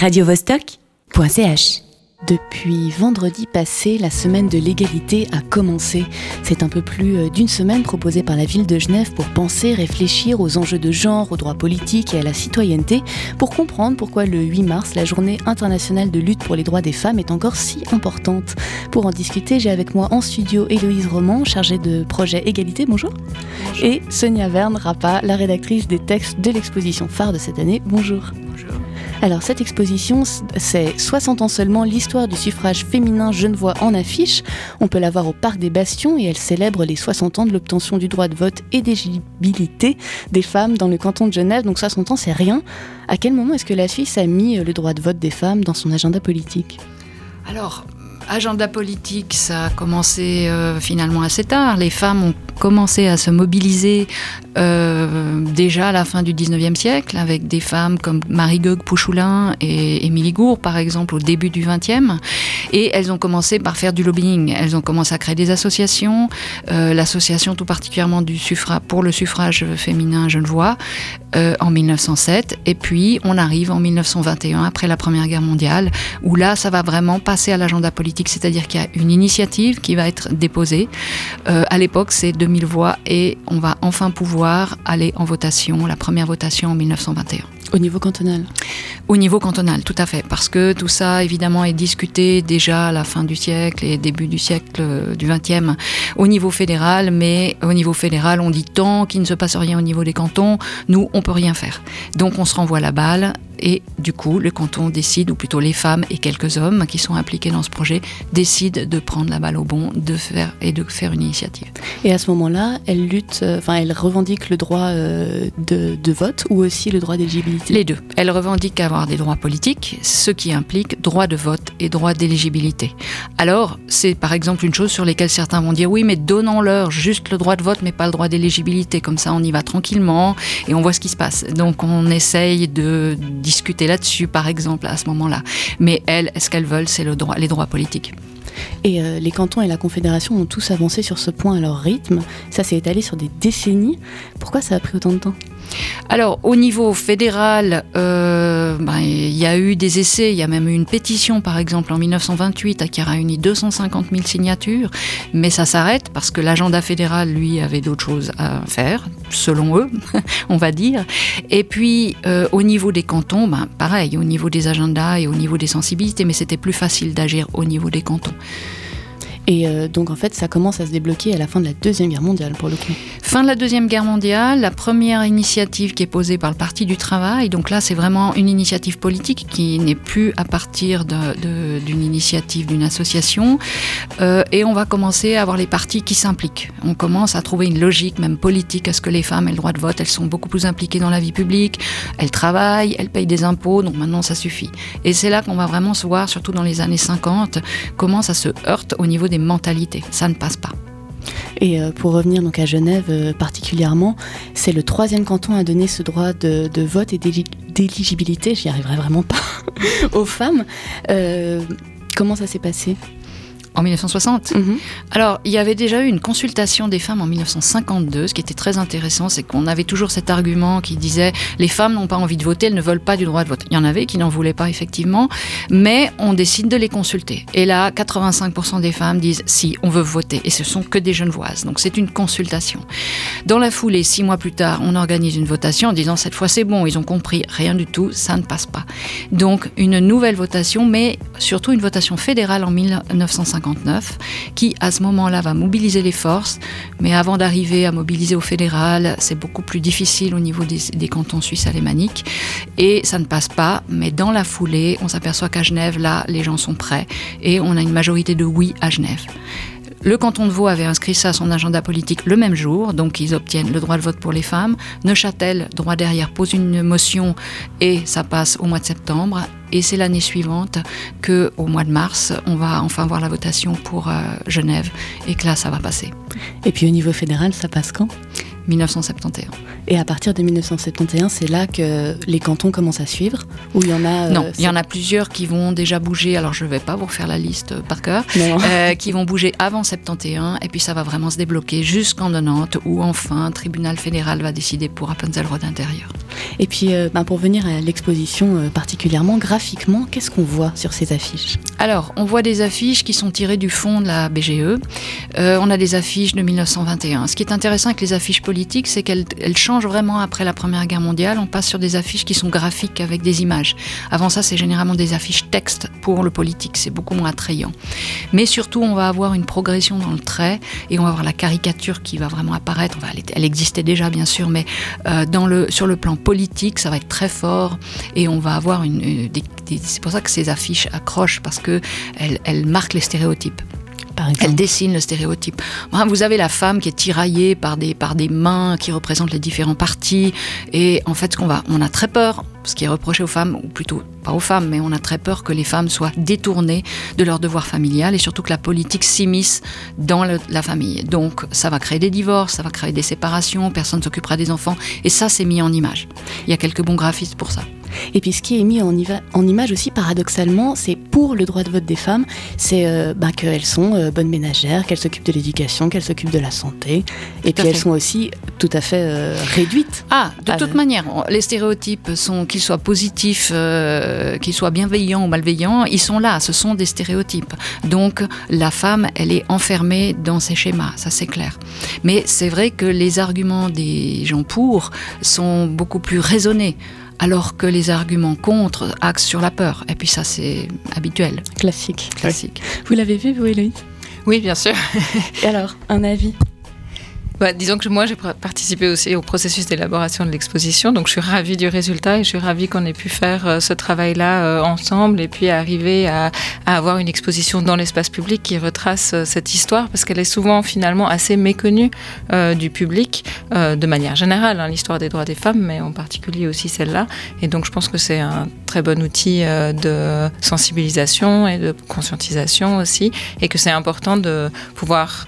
radiovostok.ch depuis vendredi passé, la semaine de l'égalité a commencé. C'est un peu plus euh, d'une semaine proposée par la ville de Genève pour penser, réfléchir aux enjeux de genre, aux droits politiques et à la citoyenneté, pour comprendre pourquoi le 8 mars, la journée internationale de lutte pour les droits des femmes, est encore si importante. Pour en discuter, j'ai avec moi en studio Héloïse Roman, chargée de projet Égalité, bonjour. bonjour. Et Sonia Verne Rappa, la rédactrice des textes de l'exposition phare de cette année, bonjour. Bonjour. Alors cette exposition, c'est 60 ans seulement l'histoire du suffrage féminin genevois en affiche. On peut la voir au Parc des Bastions et elle célèbre les 60 ans de l'obtention du droit de vote et d'éligibilité des femmes dans le canton de Genève. Donc 60 ans, c'est rien. À quel moment est-ce que la Suisse a mis le droit de vote des femmes dans son agenda politique? Alors, agenda politique, ça a commencé euh, finalement assez tard. Les femmes ont commencé à se mobiliser euh, déjà à la fin du 19e siècle, avec des femmes comme Marie-Gogue Pouchoulin et Émilie Gour, par exemple, au début du 20e. Et elles ont commencé par faire du lobbying. Elles ont commencé à créer des associations, euh, l'association tout particulièrement du pour le suffrage féminin genevois, euh, en 1907. Et puis, on arrive en 1921, après la Première Guerre mondiale, où là, ça va vraiment passer à l'agenda politique, c'est-à-dire qu'il y a une initiative qui va être déposée. Euh, à l'époque, c'est 2000 voix et on va enfin pouvoir aller en votation, la première votation en 1921. Au niveau cantonal Au niveau cantonal, tout à fait. Parce que tout ça, évidemment, est discuté déjà à la fin du siècle et début du siècle euh, du XXe au niveau fédéral. Mais au niveau fédéral, on dit tant qu'il ne se passe rien au niveau des cantons, nous, on peut rien faire. Donc on se renvoie la balle et du coup, le canton décide, ou plutôt les femmes et quelques hommes qui sont impliqués dans ce projet, décident de prendre la balle au bon de faire, et de faire une initiative. Et à ce moment-là, elle lutte, enfin, elle revendique le droit euh, de, de, vote ou aussi le droit d'éligibilité? Les deux. Elle revendique avoir des droits politiques, ce qui implique droit de vote et droit d'éligibilité. Alors, c'est par exemple une chose sur laquelle certains vont dire oui, mais donnons-leur juste le droit de vote, mais pas le droit d'éligibilité. Comme ça, on y va tranquillement et on voit ce qui se passe. Donc, on essaye de discuter là-dessus, par exemple, à ce moment-là. Mais elles, ce qu'elles veulent, c'est le droit, les droits politiques. Et euh, les cantons et la Confédération ont tous avancé sur ce point à leur rythme. Ça s'est étalé sur des décennies. Pourquoi ça a pris autant de temps? Alors, au niveau fédéral, euh, ben, il y a eu des essais, il y a même eu une pétition, par exemple, en 1928, qui a réuni 250 000 signatures, mais ça s'arrête parce que l'agenda fédéral, lui, avait d'autres choses à faire, selon eux, on va dire. Et puis, euh, au niveau des cantons, ben, pareil, au niveau des agendas et au niveau des sensibilités, mais c'était plus facile d'agir au niveau des cantons. Et euh, donc en fait, ça commence à se débloquer à la fin de la Deuxième Guerre mondiale, pour le coup. Fin de la Deuxième Guerre mondiale, la première initiative qui est posée par le Parti du Travail, donc là c'est vraiment une initiative politique qui n'est plus à partir d'une initiative d'une association, euh, et on va commencer à avoir les partis qui s'impliquent. On commence à trouver une logique même politique à ce que les femmes aient le droit de vote, elles sont beaucoup plus impliquées dans la vie publique, elles travaillent, elles payent des impôts, donc maintenant ça suffit. Et c'est là qu'on va vraiment se voir, surtout dans les années 50, comment ça se heurte au niveau des mentalités. Ça ne passe pas. Et euh, pour revenir donc à Genève euh, particulièrement, c'est le troisième canton à donner ce droit de, de vote et d'éligibilité, j'y arriverai vraiment pas, aux femmes. Euh, comment ça s'est passé? En 1960. Mhm. Alors, il y avait déjà eu une consultation des femmes en 1952. Ce qui était très intéressant, c'est qu'on avait toujours cet argument qui disait les femmes n'ont pas envie de voter, elles ne veulent pas du droit de vote. Il y en avait qui n'en voulaient pas, effectivement, mais on décide de les consulter. Et là, 85% des femmes disent si, on veut voter. Et ce sont que des genevoises. Donc, c'est une consultation. Dans la foulée, six mois plus tard, on organise une votation en disant cette fois c'est bon, ils ont compris, rien du tout, ça ne passe pas. Donc, une nouvelle votation, mais surtout une votation fédérale en 1950 qui à ce moment-là va mobiliser les forces, mais avant d'arriver à mobiliser au fédéral, c'est beaucoup plus difficile au niveau des, cantons suisses alémaniques, et ça ne passe pas, mais dans la foulée, on s'aperçoit qu'à Genève, là, les gens sont prêts, et on a une majorité de oui à Genève. Le canton de Vaud avait inscrit ça à son agenda politique le même jour, donc ils obtiennent le droit de vote pour les femmes. Neuchâtel, droit derrière, pose une motion et ça passe au mois de septembre. Et c'est l'année suivante que, au mois de mars, on va enfin voir la votation pour euh, Genève et que là, ça va passer. Et puis au niveau fédéral, ça passe quand? 1971. Et à partir de 1971, c'est là que les cantons commencent à suivre Ou il y en a Non, il y en a plusieurs qui vont déjà bouger. Alors je ne vais pas vous refaire la liste par cœur. qui vont bouger avant 71 et puis ça va vraiment se débloquer jusqu'en 90 où enfin un tribunal fédéral va décider pour Appenzell Road intérieur. Et puis ben, pour venir à l'exposition particulièrement graphiquement, qu'est-ce qu'on voit sur ces affiches? Alors on voit des affiches qui sont tirées du fond de la BGE. on a des affiches de 1921. Ce qui est intéressant avec les affiches politiques, c'est qu'elles changent vraiment après la Première Guerre mondiale. On passe sur des affiches qui sont graphiques avec des images. Avant ça, c'est généralement des affiches texte pour le politique. C'est beaucoup moins attrayant. Mais surtout, on va avoir une progression dans le trait et on va avoir la caricature qui va vraiment apparaître. Elle existait déjà, bien sûr, mais euh, sur le plan politique, ça va être très fort et on va avoir une. c'est pour ça que ces affiches accrochent parce que elles marquent les stéréotypes. Elle dessine le stéréotype. Vous avez la femme qui est tiraillée par des, par des mains qui représentent les différents partis. Et en fait, ce qu'on va, on a très peur, ce qui est reproché aux femmes, ou plutôt pas aux femmes, mais on a très peur que les femmes soient détournées de leur devoir familial et surtout que la politique s'immisce dans la famille. Donc, ça va créer des divorces, ça va créer des séparations, personne ne s'occupera des enfants. Et ça, c'est mis en image. Il y a quelques bons graphistes pour ça. Et puis ce qui est mis en, en image aussi paradoxalement, c'est pour le droit de vote des femmes, c'est euh, bah, qu'elles sont euh, bonnes ménagères, qu'elles s'occupent de l'éducation, qu'elles s'occupent de la santé, et puis elles sont aussi tout à fait euh, réduites. Ah, de toute manière, les stéréotypes sont qu'ils soient positifs, qu'ils soient bienveillants ou malveillants, ils sont là, ce sont des stéréotypes. Donc la femme, elle est enfermée dans ces schémas, ça c'est clair. Mais c'est vrai que les arguments des gens pour sont beaucoup plus raisonnés alors que les arguments contre axent sur la peur. Et puis ça, c'est habituel. Classique. Classique. Vous l'avez vu, vous, Héloïse? Oui, bien sûr. Et alors, un avis? Bah, disons que moi, j'ai participé aussi au processus d'élaboration de l'exposition, donc je suis ravie du résultat et je suis ravie qu'on ait pu faire euh, ce travail-là euh, ensemble et puis arriver à, avoir une exposition dans l'espace public qui retrace euh, cette histoire parce qu'elle est souvent finalement assez méconnue du public de manière générale, hein, l'histoire des droits des femmes, mais en particulier aussi celle-là. Et donc je pense que c'est un très bon outil de sensibilisation et de conscientisation aussi et que c'est important de pouvoir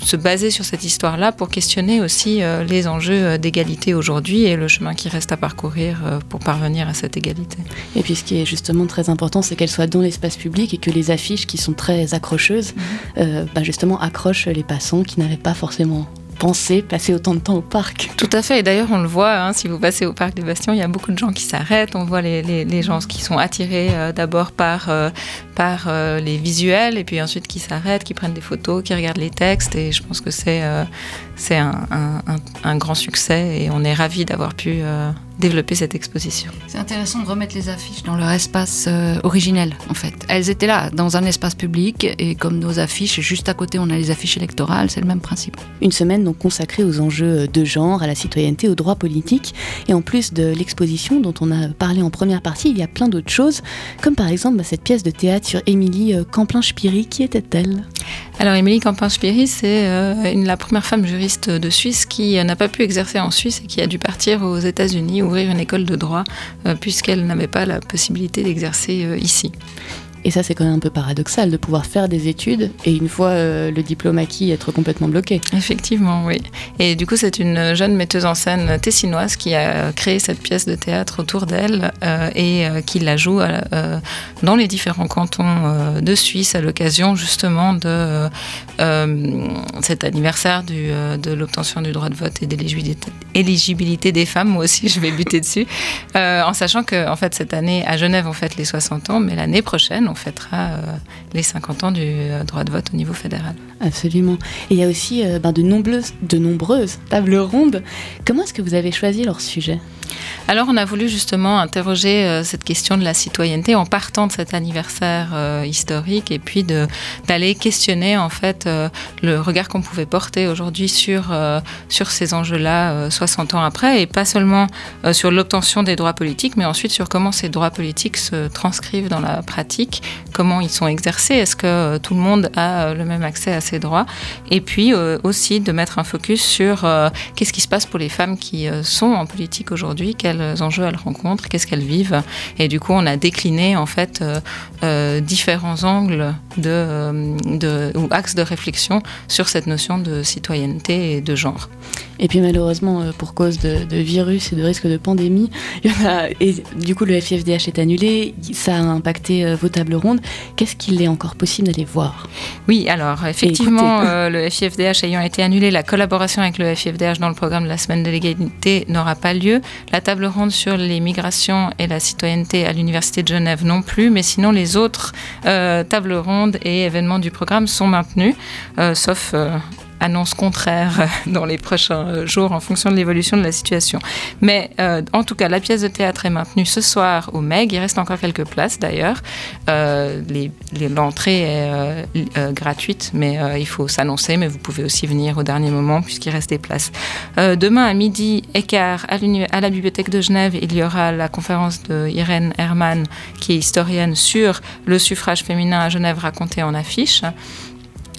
se baser sur cette histoire-là pour questionner aussi euh, les enjeux euh, d'égalité aujourd'hui et le chemin qui reste à parcourir euh, pour parvenir à cette égalité. Et puis ce qui est justement très important, c'est qu'elle soit dans l'espace public et que les affiches qui sont très accrocheuses, mhm. bah, justement accrochent les passants qui n'avaient pas forcément penser passer autant de temps au parc. Tout à fait. Et d'ailleurs, on le voit, hein, si vous passez au parc des Bastions, il y a beaucoup de gens qui s'arrêtent. On voit les, les, gens qui sont attirés euh, d'abord par, euh, par euh, les visuels et puis ensuite qui s'arrêtent, qui prennent des photos, qui regardent les textes. Et je pense que c'est c'est un, un, un, grand succès et on est ravis d'avoir pu développer cette exposition. C'est intéressant de remettre les affiches dans leur espace euh, originel, en fait. Elles étaient là, dans un espace public, et comme nos affiches, juste à côté, on a les affiches électorales, c'est le même principe. Une semaine donc consacrée aux enjeux de genre, à la citoyenneté, aux droits politiques, et en plus de l'exposition dont on a parlé en première partie, il y a plein d'autres choses, comme par exemple bah, cette pièce de théâtre sur Émilie euh, Camplin-Spiri. Qui était-elle? Alors Émilie Camplin-Spiri, c'est euh, la première femme juriste de Suisse qui n'a pas pu exercer en Suisse et qui a dû partir aux États-Unis ouvrir une école de droit euh, puisqu'elle n'avait pas la possibilité d'exercer euh, ici. Et ça, c'est quand même un peu paradoxal de pouvoir faire des études et une fois euh, le diplôme acquis, être complètement bloqué. Effectivement, oui. Et du coup, c'est une jeune metteuse en scène tessinoise qui a créé cette pièce de théâtre autour d'elle euh, et euh, qui la joue dans les différents cantons de Suisse à l'occasion justement de cet anniversaire de l'obtention du droit de vote et d'éligibilité des femmes. Moi aussi, je vais buter dessus. en sachant que, en fait, cette année, à Genève, on fête les 60 ans, mais l'année prochaine, on fêtera euh, les 50 ans du euh, droit de vote au niveau fédéral. Absolument. Et il y a aussi euh, ben, de, nombreuses, de nombreuses tables rondes. Comment est-ce que vous avez choisi leur sujet? Alors on a voulu justement interroger euh, cette question de la citoyenneté en partant de cet anniversaire euh, historique et puis d'aller questionner en fait euh, le regard qu'on pouvait porter aujourd'hui sur, sur ces enjeux-là 60 ans après et pas seulement sur l'obtention des droits politiques mais ensuite sur comment ces droits politiques se transcrivent dans la pratique, comment ils sont exercés, est-ce que tout le monde a le même accès à ces droits? Et puis aussi de mettre un focus sur qu'est-ce qui se passe pour les femmes qui sont en politique aujourd'hui? Aujourd'hui, quels enjeux elles rencontrent, qu'est-ce qu'elles vivent. Et du coup, on a décliné en fait différents angles de, de, ou axes de réflexion sur cette notion de citoyenneté et de genre. Et puis malheureusement, pour cause de, virus et de risque de pandémie, il y en a, et du coup le FIFDH est annulé, ça a impacté vos tables rondes. Qu'est-ce qu'il est encore possible d'aller voir? Oui, alors effectivement, le FIFDH ayant été annulé, la collaboration avec le FIFDH dans le programme de la semaine de l'égalité n'aura pas lieu. La table ronde sur les migrations et la citoyenneté à l'Université de Genève non plus, mais sinon les autres euh, tables rondes et événements du programme sont maintenus, euh, sauf euh, annonce contraire dans les prochains jours en fonction de l'évolution de la situation. Mais euh, en tout cas, la pièce de théâtre est maintenue ce soir au MEG. Il reste encore quelques places d'ailleurs. Euh, L'entrée est euh, gratuite, mais il faut s'annoncer. Mais vous pouvez aussi venir au dernier moment puisqu'il reste des places. demain à midi et à, la Bibliothèque de Genève, il y aura la conférence de Irène Herman, qui est historienne, sur le suffrage féminin à Genève raconté en affiche.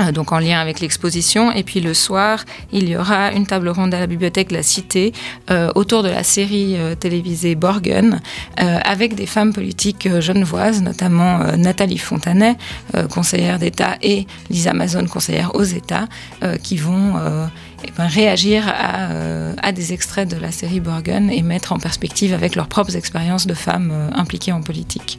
Euh, donc en lien avec l'exposition. Et puis le soir, il y aura une table ronde à la bibliothèque de la Cité euh, autour de la série euh, télévisée Borgen, avec des femmes politiques genevoises, notamment Nathalie Fontanet, conseillère d'État, et Lisa Amazon, conseillère aux États, qui vont eh ben, réagir à, des extraits de la série Borgen et mettre en perspective avec leurs propres expériences de femmes impliquées en politique.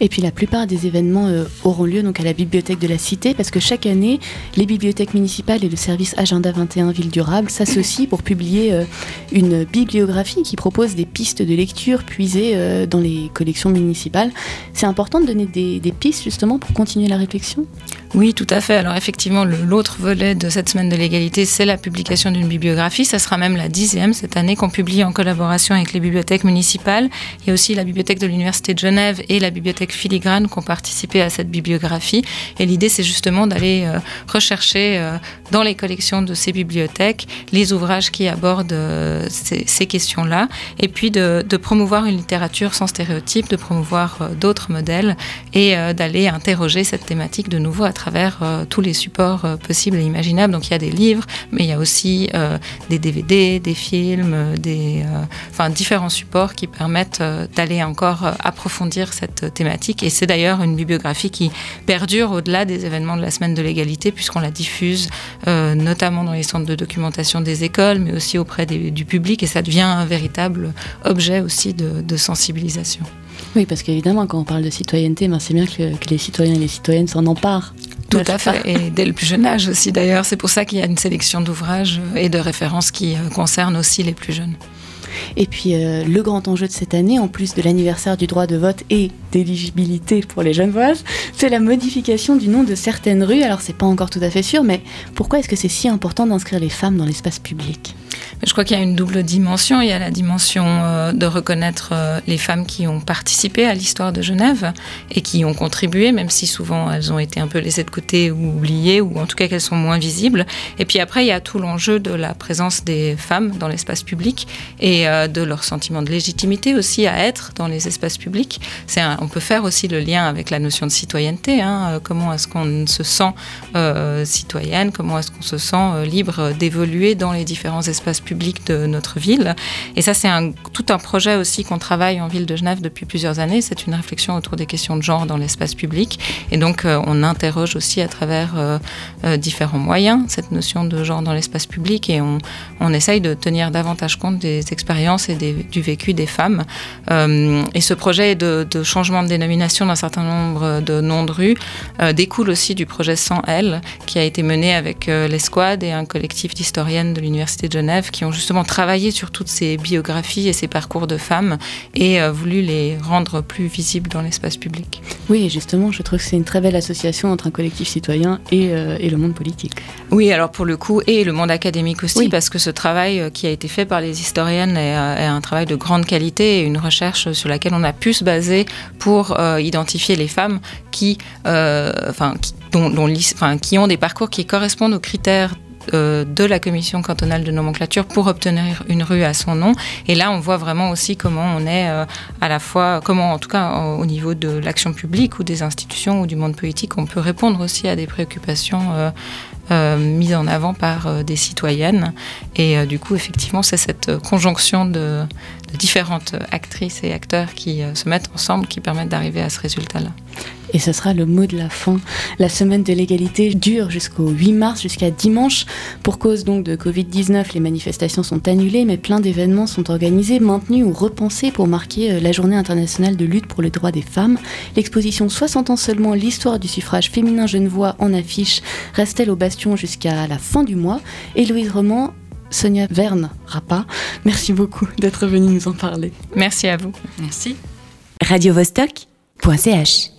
Et puis la plupart des événements euh, auront lieu donc à la bibliothèque de la Cité parce que chaque année, les bibliothèques municipales et le service Agenda 21 Ville Durable s'associent pour publier euh, une bibliographie qui propose des pistes de lecture puisées euh, dans les collections municipales. C'est important de donner des, des pistes justement pour continuer la réflexion? Oui, tout à fait. Alors effectivement, l'autre volet de cette semaine de l'égalité, c'est la publication d'une bibliographie. Ça sera même la dixième cette année qu'on publie en collaboration avec les bibliothèques municipales. Il y a aussi la bibliothèque de l'Université de Genève et la bibliothèque Filigrane qui ont participé à cette bibliographie. Et l'idée, c'est justement d'aller euh, rechercher euh, dans les collections de ces bibliothèques les ouvrages qui abordent euh, ces, questions-là. Et puis de, promouvoir une littérature sans stéréotypes, de promouvoir d'autres modèles et d'aller interroger cette thématique de nouveau à travers euh, tous les supports euh, possibles et imaginables. Donc il y a des livres, mais il y a aussi euh, des DVD, des films, enfin, différents supports qui permettent d'aller encore approfondir cette thématique. Et c'est d'ailleurs une bibliographie qui perdure au-delà des événements de la semaine de l'égalité, puisqu'on la diffuse notamment dans les centres de documentation des écoles, mais aussi auprès du public, et ça devient un véritable objet aussi de sensibilisation. Oui, parce qu'évidemment, quand on parle de citoyenneté, ben c'est bien que, les citoyens et les citoyennes s'en emparent. Tout à fait, et dès le plus jeune âge aussi d'ailleurs. C'est pour ça qu'il y a une sélection d'ouvrages et de références qui euh, concernent aussi les plus jeunes. Et puis euh, le grand enjeu de cette année, en plus de l'anniversaire du droit de vote et d'éligibilité pour les jeunes voyages, c'est la modification du nom de certaines rues. Alors c'est pas encore tout à fait sûr, mais pourquoi est-ce que c'est si important d'inscrire les femmes dans l'espace public? Je crois qu'il y a une double dimension. Il y a la dimension euh, de reconnaître euh, les femmes qui ont participé à l'histoire de Genève et qui ont contribué, même si souvent elles ont été un peu laissées de côté ou oubliées, ou en tout cas qu'elles sont moins visibles. Et puis après, il y a tout l'enjeu de la présence des femmes dans l'espace public et euh, de leur sentiment de légitimité aussi à être dans les espaces publics. on peut faire aussi le lien avec la notion de citoyenneté. Hein. Comment est-ce qu'on se sent citoyenne Comment est-ce qu'on se sent libre d'évoluer dans les différents espaces public de notre ville. Et ça, c'est tout un projet aussi qu'on travaille en ville de Genève depuis plusieurs années. C'est une réflexion autour des questions de genre dans l'espace public. Et donc, euh, on interroge aussi à travers euh, euh, différents moyens cette notion de genre dans l'espace public et on, on, essaye de tenir davantage compte des expériences et du vécu des femmes. et ce projet de, changement de dénomination d'un certain nombre de noms de rues découle aussi du projet Sans Elle, qui a été mené avec l'Esquad et un collectif d'historiennes de l'Université de Genève qui qui ont justement travaillé sur toutes ces biographies et ces parcours de femmes et euh, voulu les rendre plus visibles dans l'espace public. Oui, justement, je trouve que c'est une très belle association entre un collectif citoyen et, euh, et, le monde politique. Oui, alors pour le coup, et le monde académique aussi, parce que ce travail euh, qui a été fait par les historiennes est, est, un travail de grande qualité et une recherche sur laquelle on a pu se baser pour identifier les femmes qui, enfin, qui, dont, dont, enfin, qui ont des parcours qui correspondent aux critères euh, de la commission cantonale de nomenclature pour obtenir une rue à son nom. Et là, on voit vraiment aussi comment on est euh, à la fois, comment en tout cas au niveau de l'action publique ou des institutions ou du monde politique, on peut répondre aussi à des préoccupations euh, euh, mise en avant par des citoyennes. Et du coup, effectivement, c'est cette conjonction de, différentes actrices et acteurs qui se mettent ensemble, qui permettent d'arriver à ce résultat-là. Et ce sera le mot de la fin. La semaine de l'égalité dure jusqu'au 8 mars, jusqu'à dimanche. Pour cause donc de Covid-19, les manifestations sont annulées, mais plein d'événements sont organisés, maintenus ou repensés pour marquer euh, la journée internationale de lutte pour les droits des femmes. L'exposition 60 ans seulement, l'histoire du suffrage féminin genevois en affiche, reste-t-elle au bastion jusqu'à la fin du mois? Et Louise Roman Sonia Verne Rapa, merci beaucoup d'être venue nous en parler. Merci à vous. Merci. Radio -Vostok .ch